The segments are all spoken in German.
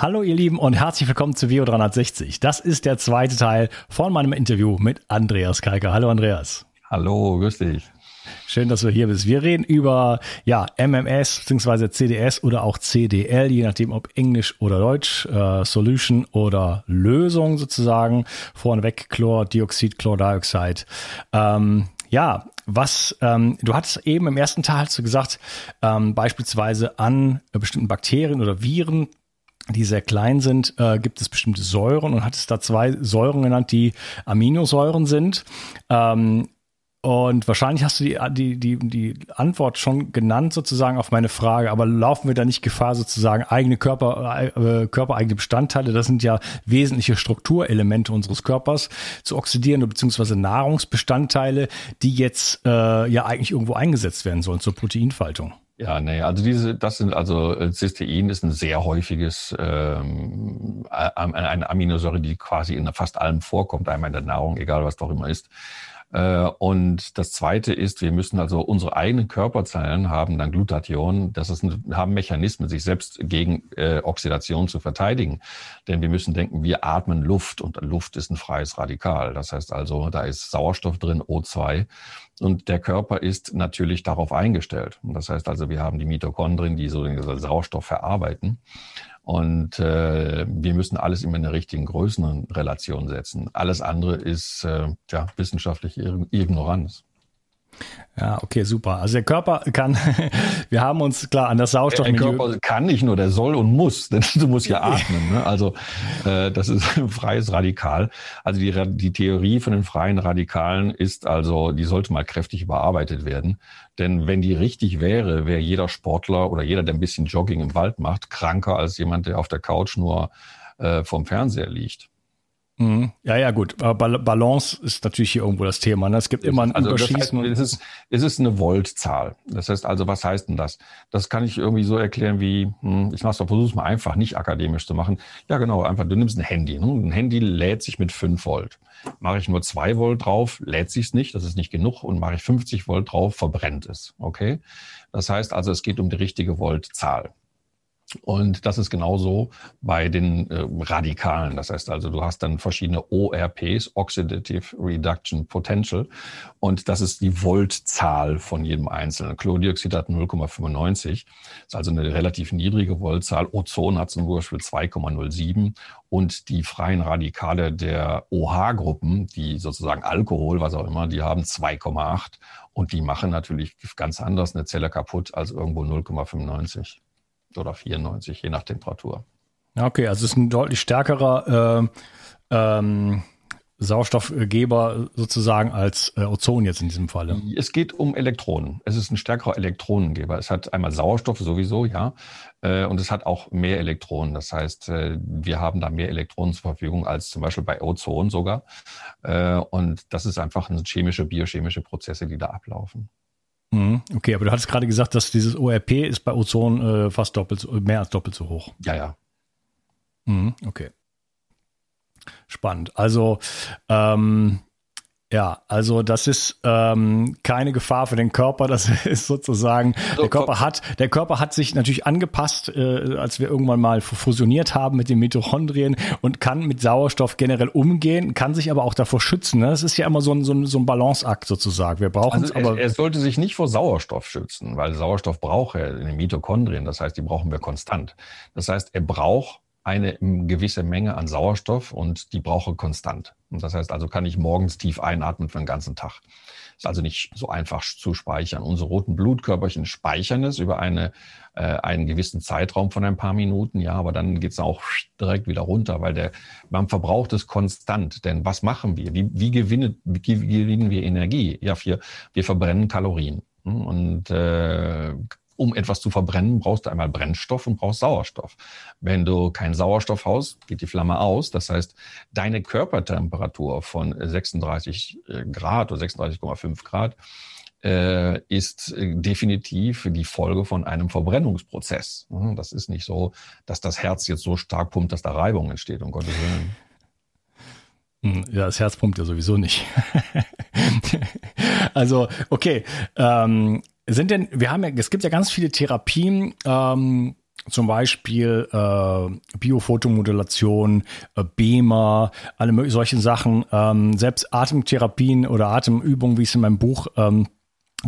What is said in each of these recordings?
Hallo ihr Lieben und herzlich willkommen zu Vio 360. Das ist der zweite Teil von meinem Interview mit Andreas Kalker. Hallo Andreas. Hallo, grüß dich. Schön, dass du hier bist. Wir reden über ja, MMS bzw. CDS oder auch CDL, je nachdem ob Englisch oder Deutsch, äh, Solution oder Lösung sozusagen. Vorneweg Chlordioxid, Chlordioxid. Ähm, ja, was ähm, du hattest eben im ersten Teil hast du gesagt, ähm, beispielsweise an bestimmten Bakterien oder Viren die sehr klein sind, äh, gibt es bestimmte Säuren und hat es da zwei Säuren genannt, die Aminosäuren sind. Ähm, und wahrscheinlich hast du die, die, die, die Antwort schon genannt sozusagen auf meine Frage, aber laufen wir da nicht Gefahr sozusagen eigene Körper, äh, körpereigene Bestandteile, das sind ja wesentliche Strukturelemente unseres Körpers, zu oxidieren beziehungsweise Nahrungsbestandteile, die jetzt äh, ja eigentlich irgendwo eingesetzt werden sollen zur Proteinfaltung. Ja, nee, also diese, das sind also äh, Cystein ist ein sehr häufiges ähm, eine Aminosäure, die quasi in fast allem vorkommt, einmal in der Nahrung, egal was doch immer ist. Äh, und das Zweite ist, wir müssen also unsere eigenen Körperzellen haben dann Glutathion, das ist ein, haben Mechanismen, sich selbst gegen äh, Oxidation zu verteidigen. Denn wir müssen denken, wir atmen Luft und Luft ist ein freies Radikal. Das heißt also, da ist Sauerstoff drin, O2. Und der Körper ist natürlich darauf eingestellt. Das heißt also, wir haben die Mitochondrien, die so den Sauerstoff verarbeiten. Und äh, wir müssen alles immer in der richtigen Größenrelation setzen. Alles andere ist äh, ja, wissenschaftliche Ignoranz. Ja, okay, super. Also der Körper kann, wir haben uns klar an das Sauerstoffmilieu. Der Körper kann nicht nur, der soll und muss, denn du musst ja atmen. Ne? Also äh, das ist ein freies Radikal. Also die, die Theorie von den freien Radikalen ist also, die sollte mal kräftig überarbeitet werden. Denn wenn die richtig wäre, wäre jeder Sportler oder jeder, der ein bisschen Jogging im Wald macht, kranker als jemand, der auf der Couch nur äh, vom Fernseher liegt. Mhm. Ja, ja, gut. Balance ist natürlich hier irgendwo das Thema. Ne? Es gibt immer ein also Überschießen. Das heißt, es, ist, es ist eine Voltzahl. Das heißt also, was heißt denn das? Das kann ich irgendwie so erklären wie, hm, ich mach's mal, versuch's mal einfach, nicht akademisch zu machen. Ja, genau, einfach, du nimmst ein Handy. Ne? Ein Handy lädt sich mit 5 Volt. Mache ich nur 2 Volt drauf, lädt sich's nicht, das ist nicht genug. Und mache ich 50 Volt drauf, verbrennt es. Okay? Das heißt also, es geht um die richtige Voltzahl. Und das ist genauso bei den äh, Radikalen. Das heißt also, du hast dann verschiedene ORPs, Oxidative Reduction Potential. Und das ist die Voltzahl von jedem einzelnen. Chlordioxid hat 0,95. ist also eine relativ niedrige Voltzahl. Ozon hat zum Beispiel 2,07. Und die freien Radikale der OH-Gruppen, die sozusagen Alkohol, was auch immer, die haben 2,8. Und die machen natürlich ganz anders eine Zelle kaputt als irgendwo 0,95 oder 94, je nach Temperatur. Okay, also es ist ein deutlich stärkerer äh, ähm, Sauerstoffgeber sozusagen als äh, Ozon jetzt in diesem Falle. Es geht um Elektronen. Es ist ein stärkerer Elektronengeber. Es hat einmal Sauerstoff sowieso, ja, äh, und es hat auch mehr Elektronen. Das heißt, äh, wir haben da mehr Elektronen zur Verfügung als zum Beispiel bei Ozon sogar. Äh, und das ist einfach eine chemische, biochemische Prozesse, die da ablaufen. Mhm. Okay, aber du hattest gerade gesagt, dass dieses ORP ist bei Ozon äh, fast doppelt, mehr als doppelt so hoch. Ja, ja. Mhm, okay. Spannend. Also ähm, ja, also das ist ähm, keine Gefahr für den Körper. Das ist sozusagen der Körper hat der Körper hat sich natürlich angepasst, äh, als wir irgendwann mal fusioniert haben mit den Mitochondrien und kann mit Sauerstoff generell umgehen, kann sich aber auch davor schützen. Ne? Das ist ja immer so ein, so ein, so ein Balanceakt sozusagen. Wir brauchen also es, aber er sollte sich nicht vor Sauerstoff schützen, weil Sauerstoff braucht er in den Mitochondrien. Das heißt, die brauchen wir konstant. Das heißt, er braucht eine gewisse Menge an Sauerstoff und die brauche konstant. Und das heißt also, kann ich morgens tief einatmen für den ganzen Tag. Ist also nicht so einfach zu speichern. Unsere roten Blutkörperchen speichern es über eine, äh, einen gewissen Zeitraum von ein paar Minuten, ja, aber dann geht es auch direkt wieder runter, weil der, man verbraucht es konstant. Denn was machen wir? Wie, wie, gewinnen, wie gewinnen wir Energie? Ja, wir, wir verbrennen Kalorien. Und äh, um etwas zu verbrennen, brauchst du einmal Brennstoff und brauchst Sauerstoff. Wenn du keinen Sauerstoff hast, geht die Flamme aus. Das heißt, deine Körpertemperatur von 36 äh, Grad oder 36,5 Grad äh, ist äh, definitiv die Folge von einem Verbrennungsprozess. Das ist nicht so, dass das Herz jetzt so stark pumpt, dass da Reibung entsteht, um Gottes Willen. Hm, ja, das Herz pumpt ja sowieso nicht. also, okay. Ähm, sind denn, wir haben ja, es gibt ja ganz viele Therapien, ähm, zum Beispiel äh, Biofotomodulation, äh, BEMA, alle solchen Sachen, ähm, selbst Atemtherapien oder Atemübungen, wie es in meinem Buch ähm,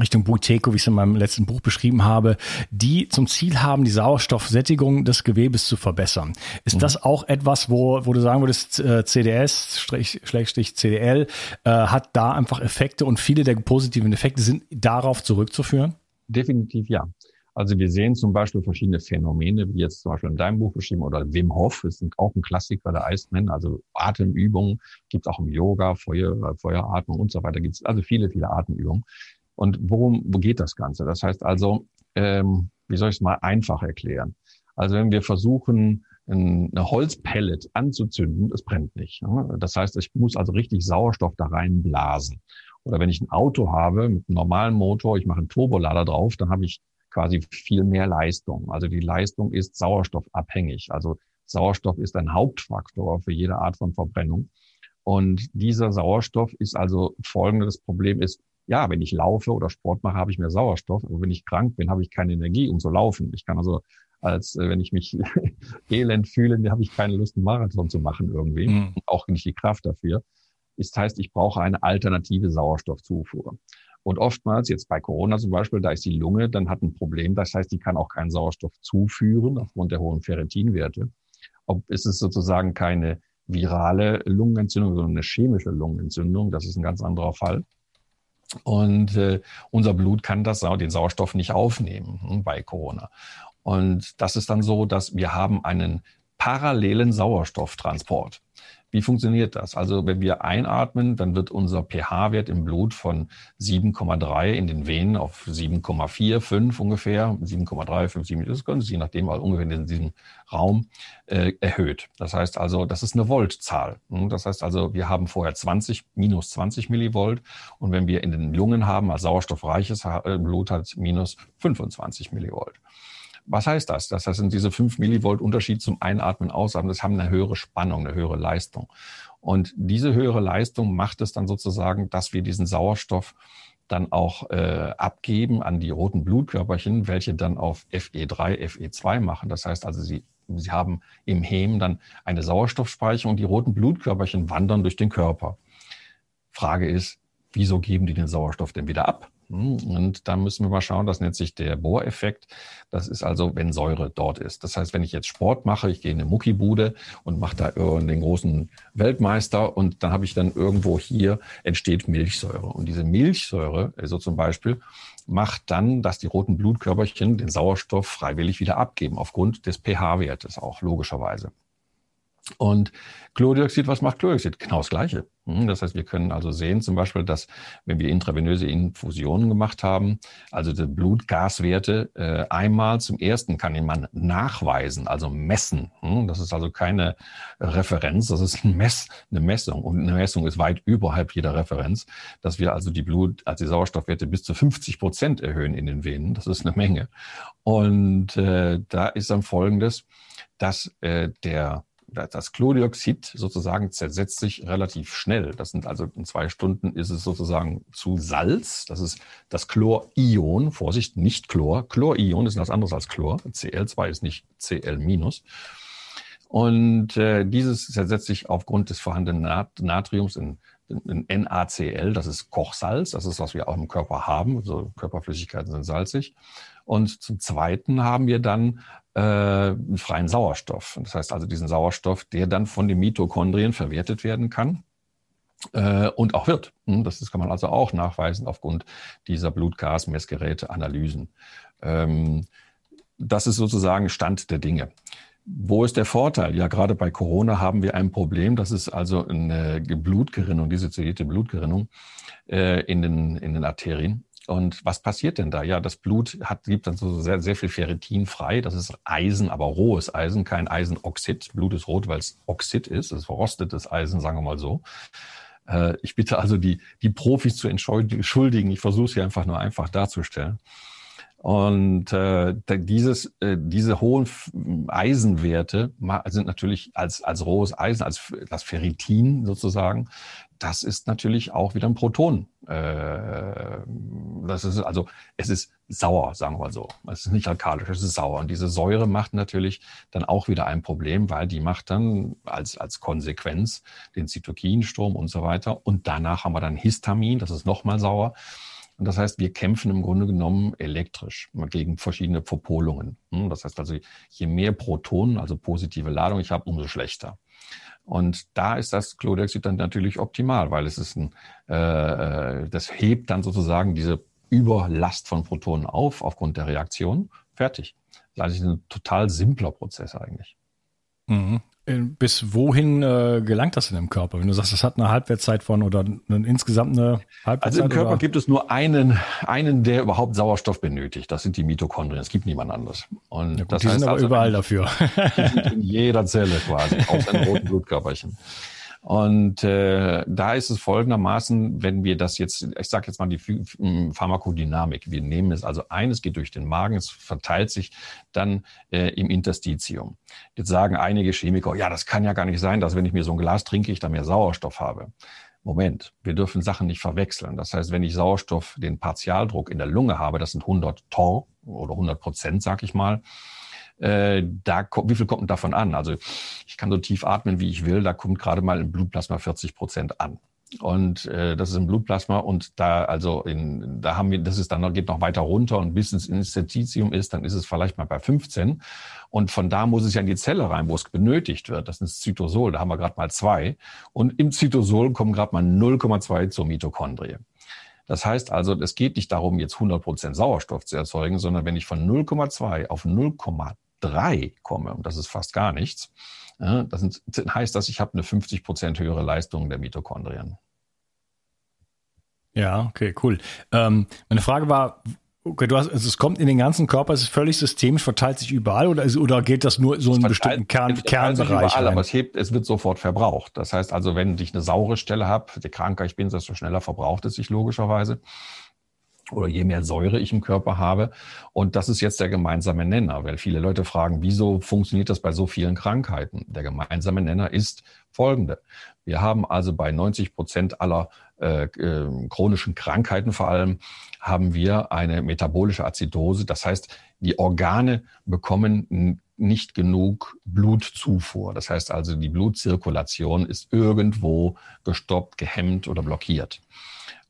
Richtung Buiteco, wie ich es in meinem letzten Buch beschrieben habe, die zum Ziel haben, die Sauerstoffsättigung des Gewebes zu verbessern. Ist mhm. das auch etwas, wo, wo du sagen würdest, äh, CDS, Schrägstrich CDL, äh, hat da einfach Effekte und viele der positiven Effekte sind darauf zurückzuführen? Definitiv ja. Also wir sehen zum Beispiel verschiedene Phänomene, wie jetzt zum Beispiel in deinem Buch beschrieben oder Wim Hof, ist auch ein Klassiker der Iceman, also Atemübungen gibt es auch im Yoga, Feuer, Feueratmung und so weiter, gibt es also viele, viele Atemübungen. Und worum wo geht das Ganze? Das heißt also, ähm, wie soll ich es mal einfach erklären? Also wenn wir versuchen, eine Holzpellet anzuzünden, es brennt nicht. Das heißt, ich muss also richtig Sauerstoff da reinblasen. Oder wenn ich ein Auto habe mit einem normalen Motor, ich mache einen Turbolader drauf, dann habe ich quasi viel mehr Leistung. Also die Leistung ist sauerstoffabhängig. Also Sauerstoff ist ein Hauptfaktor für jede Art von Verbrennung. Und dieser Sauerstoff ist also folgendes Problem ist, ja, wenn ich laufe oder Sport mache, habe ich mehr Sauerstoff. Aber wenn ich krank bin, habe ich keine Energie, um zu laufen. Ich kann also, als äh, wenn ich mich elend fühle, habe ich keine Lust, einen Marathon zu machen irgendwie. Mhm. Auch nicht die Kraft dafür. Das heißt, ich brauche eine alternative Sauerstoffzufuhr. Und oftmals, jetzt bei Corona zum Beispiel, da ist die Lunge dann hat ein Problem. Das heißt, die kann auch keinen Sauerstoff zuführen aufgrund der hohen Ferritinwerte. Ob ist es sozusagen keine virale Lungenentzündung, sondern eine chemische Lungenentzündung. Das ist ein ganz anderer Fall. Und äh, unser Blut kann das, den Sauerstoff nicht aufnehmen hm, bei Corona. Und das ist dann so, dass wir haben einen parallelen Sauerstofftransport. Wie funktioniert das? Also wenn wir einatmen, dann wird unser pH-Wert im Blut von 7,3 in den Venen auf 7,45 ungefähr, 7,3, 5, 7, das können Sie je nachdem, also ungefähr in diesem Raum äh, erhöht. Das heißt also, das ist eine Voltzahl. Hm, das heißt also, wir haben vorher 20, minus 20 Millivolt und wenn wir in den Lungen haben, als sauerstoffreiches äh, Blut hat minus 25 Millivolt. Was heißt das? Das sind diese 5 Millivolt Unterschied zum Einatmen, Ausatmen. Das haben eine höhere Spannung, eine höhere Leistung. Und diese höhere Leistung macht es dann sozusagen, dass wir diesen Sauerstoff dann auch äh, abgeben an die roten Blutkörperchen, welche dann auf FE3, FE2 machen. Das heißt also, sie, sie haben im Hemm dann eine Sauerstoffspeicherung. Die roten Blutkörperchen wandern durch den Körper. Frage ist, wieso geben die den Sauerstoff denn wieder ab? Hm, und da müssen wir mal schauen, das nennt sich der Bohreffekt. Das ist also, wenn Säure dort ist. Das heißt, wenn ich jetzt Sport mache, ich gehe in eine Muckibude und mache da den großen Weltmeister und dann habe ich dann irgendwo hier entsteht Milchsäure. Und diese Milchsäure, so zum Beispiel, macht dann, dass die roten Blutkörperchen den Sauerstoff freiwillig wieder abgeben, aufgrund des pH-Wertes auch logischerweise. Und Chlordioxid, was macht Chlordioxid? Genau das Gleiche. Hm, das heißt, wir können also sehen zum Beispiel, dass wenn wir intravenöse Infusionen gemacht haben, also die Blutgaswerte äh, einmal zum ersten kann man nachweisen, also messen. Hm, das ist also keine Referenz, das ist ein Mess, eine Messung. Und eine Messung ist weit überhalb jeder Referenz, dass wir also die Blut, also die Sauerstoffwerte bis zu 50 Prozent erhöhen in den Venen. Das ist eine Menge. Und äh, da ist dann Folgendes, dass äh, der das Chlordioxid sozusagen zersetzt sich relativ schnell. Das sind also in zwei Stunden ist es sozusagen zu Salz. Das ist das Chlorion. Vorsicht, nicht Chlor. Chlorion ist was anderes als Chlor. Cl2 ist nicht Cl. Und äh, dieses zersetzt sich aufgrund des vorhandenen Nat Natriums in, in, NaCl. Das ist Kochsalz. Das ist, was wir auch im Körper haben. Also Körperflüssigkeiten sind salzig. Und zum Zweiten haben wir dann äh, freien Sauerstoff. Das heißt also diesen Sauerstoff, der dann von den Mitochondrien verwertet werden kann äh, und auch wird. Hm, das, kann man also auch nachweisen aufgrund dieser Blutgasmessgeräte, Analysen. Ähm, das ist sozusagen Stand der Dinge. Wo ist der Vorteil? Ja, gerade bei Corona haben wir ein Problem. Das ist also eine Blutgerinnung, diese dissoziierte Blutgerinnung äh, in, den, in den Arterien. Und was passiert denn da? Ja, das Blut hat, gibt dann so sehr, sehr viel Ferritin frei. Das ist Eisen, aber rohes Eisen, kein Eisenoxid. Blut ist rot, weil es Oxid ist. Es ist verrostetes Eisen, sagen wir mal so. Äh, ich bitte also die, die Profis zu entschuldigen. Ich versuche es hier einfach nur einfach darzustellen. Und äh, dieses, äh, diese hohen Eisenwerte sind natürlich als, als rohes Eisen, als das Ferritin sozusagen, das ist natürlich auch wieder ein Proton. Äh, das ist also, es ist sauer, sagen wir so. Es ist nicht alkalisch, es ist sauer. Und diese Säure macht natürlich dann auch wieder ein Problem, weil die macht dann als, als Konsequenz den Zytokinstrom und so weiter. Und danach haben wir dann Histamin, das ist nochmal sauer. Und das heißt, wir kämpfen im Grunde genommen elektrisch gegen verschiedene Verpolungen. Hm, das heißt also, je mehr Protonen, also positive Ladung ich habe, umso schlechter. Und da ist das Chlordioxid dann natürlich optimal, weil es ist ein, äh, äh, das hebt dann sozusagen diese Überlast von Protonen auf aufgrund der Reaktion. Fertig. Das ist ein total simpler Prozess eigentlich. Mhm. Äh, bis wohin äh, gelangt das in dem Körper? Wenn du sagst, es hat eine Halbwertszeit von oder eine, insgesamt eine Halbwertszeit? Also im Körper oder? gibt es nur einen, einen, der überhaupt Sauerstoff benötigt. Das sind die Mitochondrien. Es gibt niemand anderes. Und ja, gut, das die heißt sind aber also, überall dafür. Die sind in jeder Zelle quasi, außer in roten Blutkörperchen. Und äh, da ist es folgendermaßen, wenn wir das jetzt, ich sage jetzt mal die Pharmakodynamik, wir nehmen es also ein, es geht durch den Magen, es verteilt sich dann äh, im Interstitium. Jetzt sagen einige Chemiker, ja, das kann ja gar nicht sein, dass wenn ich mir so ein Glas trinke, ich da mehr Sauerstoff habe. Moment, wir dürfen Sachen nicht verwechseln. Das heißt, wenn ich Sauerstoff, den Partialdruck in der Lunge habe, das sind 100 Tor oder 100 Prozent, sag ich mal, äh, da wie viel kommt denn davon an? Also ich kann so tief atmen, wie ich will, da kommt gerade mal im Blutplasma 40 Prozent an. Und äh, das ist im Blutplasma und da also in, da haben wir, das ist dann geht noch weiter runter und bis ins Interstitium ist, dann ist es vielleicht mal bei 15. Und von da muss es ja in die Zelle rein, wo es benötigt wird. Das ist Zytosol, da haben wir gerade mal zwei. Und im Zytosol kommen gerade mal 0,2 zur Mitochondrie. Das heißt also, es geht nicht darum, jetzt 100 Prozent Sauerstoff zu erzeugen, sondern wenn ich von 0,2 auf 0,3 drei komme, und das ist fast gar nichts, das heißt das, ich habe eine 50 Prozent höhere Leistung der Mitochondrien. Ja, okay, cool. Ähm, meine Frage war, okay, du hast, also es kommt in den ganzen Körper, es ist völlig systemisch, verteilt sich überall oder, oder geht das nur so in bestimmten Kern, es Kernbereich? Überall, aber es, hebt, es wird sofort verbraucht. Das heißt also, wenn ich eine saure Stelle habe, je kranker ich bin, desto schneller verbraucht es sich logischerweise oder je mehr Säure ich im Körper habe. Und das ist jetzt der gemeinsame Nenner, weil viele Leute fragen, wieso funktioniert das bei so vielen Krankheiten? Der gemeinsame Nenner ist folgende. Wir haben also bei 90 Prozent aller äh, äh, chronischen Krankheiten vor allem, haben wir eine metabolische Azidose. Das heißt, die Organe bekommen nicht genug Blutzufuhr. Das heißt also, die Blutzirkulation ist irgendwo gestoppt, gehemmt oder blockiert.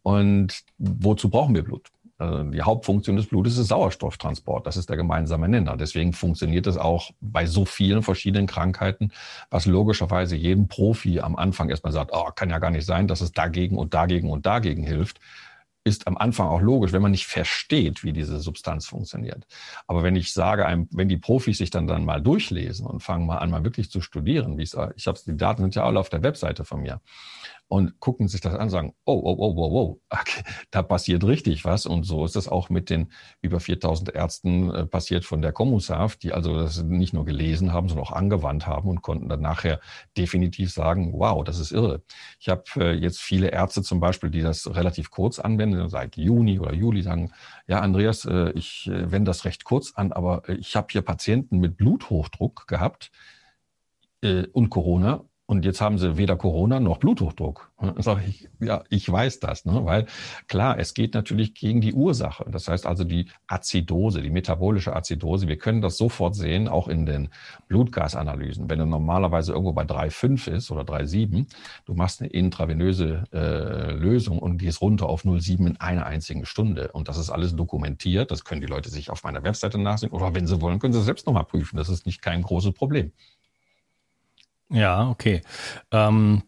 Und wozu brauchen wir Blut? Also die Hauptfunktion des Blutes ist Sauerstofftransport. Das ist der gemeinsame Nenner. Deswegen funktioniert es auch bei so vielen verschiedenen Krankheiten, was logischerweise jedem Profi am Anfang erstmal sagt, oh, kann ja gar nicht sein, dass es dagegen und dagegen und dagegen hilft ist am Anfang auch logisch, wenn man nicht versteht, wie diese Substanz funktioniert. Aber wenn ich sage, einem, wenn die Profis sich dann dann mal durchlesen und fangen mal an, mal wirklich zu studieren, wie sage, ich habe die Daten sind ja alle auf der Webseite von mir, und gucken sich das an und sagen, oh, oh, oh, oh, oh, okay, da passiert richtig was. Und so ist es auch mit den über 4000 Ärzten äh, passiert von der Kommunsaf, die also das nicht nur gelesen haben, sondern auch angewandt haben und konnten dann nachher definitiv sagen, wow, das ist irre. Ich habe äh, jetzt viele Ärzte zum Beispiel, die das relativ kurz anwenden, seit Juni oder Juli sagen, ja, Andreas, äh, ich äh, wende das recht kurz an, aber äh, ich habe hier Patienten mit Bluthochdruck gehabt äh, und Corona und jetzt haben sie weder Corona noch Bluthochdruck. Sag ich, ja, ich weiß das, ne? weil klar, es geht natürlich gegen die Ursache. Das heißt also die Azidose, die metabolische Azidose. Wir können das sofort sehen, auch in den Blutgasanalysen. Wenn er normalerweise irgendwo bei 3,5 ist oder 3,7, du machst eine intravenöse äh, Lösung und gehst runter auf 0,7 in einer einzigen Stunde. Und das ist alles dokumentiert. Das können die Leute sich auf meiner Webseite nachsehen. Oder wenn sie wollen, können sie selbst nochmal prüfen. Das ist nicht kein großes Problem. Ja, okay. Ähm,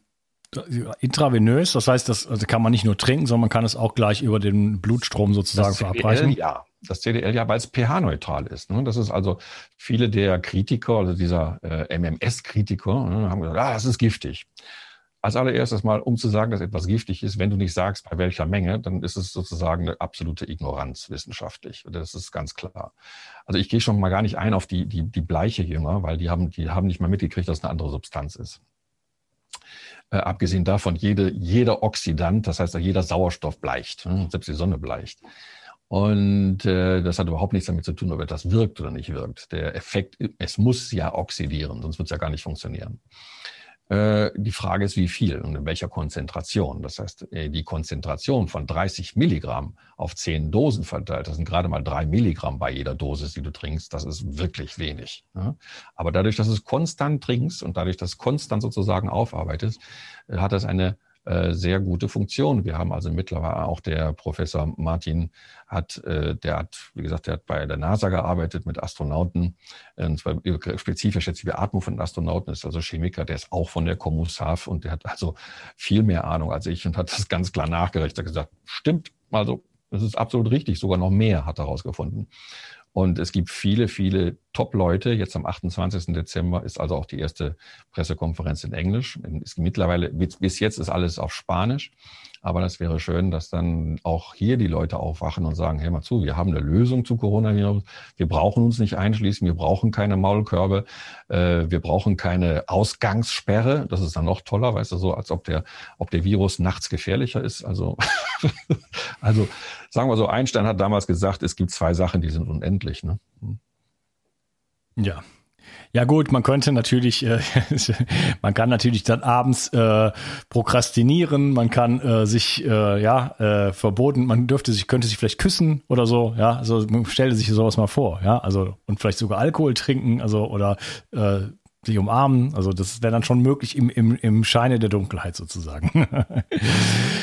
intravenös, das heißt, das also kann man nicht nur trinken, sondern man kann es auch gleich über den Blutstrom sozusagen das verabreichen. CDL, ja, das CDL ja, weil es pH-neutral ist. Ne? Das ist also viele der Kritiker, also dieser äh, MMS-Kritiker, ne, haben gesagt, ah, das ist giftig. Als allererstes mal, um zu sagen, dass etwas giftig ist, wenn du nicht sagst, bei welcher Menge, dann ist es sozusagen eine absolute Ignoranz wissenschaftlich. Das ist ganz klar. Also ich gehe schon mal gar nicht ein auf die, die, die bleiche Jünger, weil die haben, die haben nicht mal mitgekriegt, dass es eine andere Substanz ist. Äh, abgesehen davon, jede, jeder Oxidant, das heißt jeder Sauerstoff bleicht, ne? selbst die Sonne bleicht. Und äh, das hat überhaupt nichts damit zu tun, ob etwas wirkt oder nicht wirkt. Der Effekt, es muss ja oxidieren, sonst wird es ja gar nicht funktionieren. Äh, die Frage ist, wie viel und in welcher Konzentration. Das heißt, äh, die Konzentration von 30 Milligramm auf 10 Dosen verteilt, das sind gerade mal drei Milligramm bei jeder Dosis, die du trinkst, das ist wirklich wenig. Aber dadurch, dass du es konstant trinkst und dadurch, dass du es konstant sozusagen aufarbeitest, hat das eine sehr gute Funktion. Wir haben also mittlerweile auch der Professor Martin hat, äh, der hat, wie gesagt, der hat bei der NASA gearbeitet mit Astronauten, äh, und zwar spezifisch jetzt die Beatmung von Astronauten, ist also Chemiker, der ist auch von der Komusaf und der hat also viel mehr Ahnung als ich und hat das ganz klar nachgerechnet, gesagt, stimmt, also das ist absolut richtig, sogar noch mehr hat er herausgefunden. Und es gibt viele, viele Top-Leute. Jetzt am 28. Dezember ist also auch die erste Pressekonferenz in Englisch. Mittlerweile, bis jetzt ist alles auf Spanisch. Aber das wäre schön, dass dann auch hier die Leute aufwachen und sagen, hey mal zu, wir haben eine Lösung zu Coronavirus. Wir brauchen uns nicht einschließen. Wir brauchen keine Maulkörbe. Äh, wir brauchen keine Ausgangssperre. Das ist dann noch toller, weißt du, so als ob der, ob der Virus nachts gefährlicher ist. Also, also sagen wir so, Einstein hat damals gesagt, es gibt zwei Sachen, die sind unendlich. Ne? Hm. Ja, ja gut, man könnte natürlich, äh, man kann natürlich dann abends äh, prokrastinieren, man kann äh, sich äh, ja äh, verboten, man dürfte sich, könnte sich vielleicht küssen oder so, ja, also man stelle sich sowas mal vor, ja, also und vielleicht sogar Alkohol trinken, also oder äh, sich umarmen. Also das wäre dann schon möglich im, im, im Scheine der Dunkelheit sozusagen.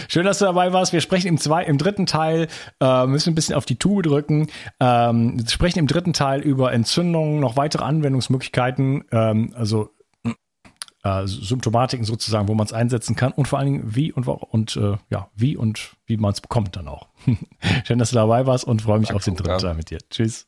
Schön, dass du dabei warst. Wir sprechen im, zwei, im dritten Teil, äh, müssen ein bisschen auf die Tube drücken. Ähm, wir sprechen im dritten Teil über Entzündungen, noch weitere Anwendungsmöglichkeiten, ähm, also äh, Symptomatiken sozusagen, wo man es einsetzen kann und vor allen Dingen wie und, und äh, ja, wie und wie man es bekommt dann auch. Schön, dass du dabei warst und freue mich Danke, auf den dritten Teil mit dir. Tschüss.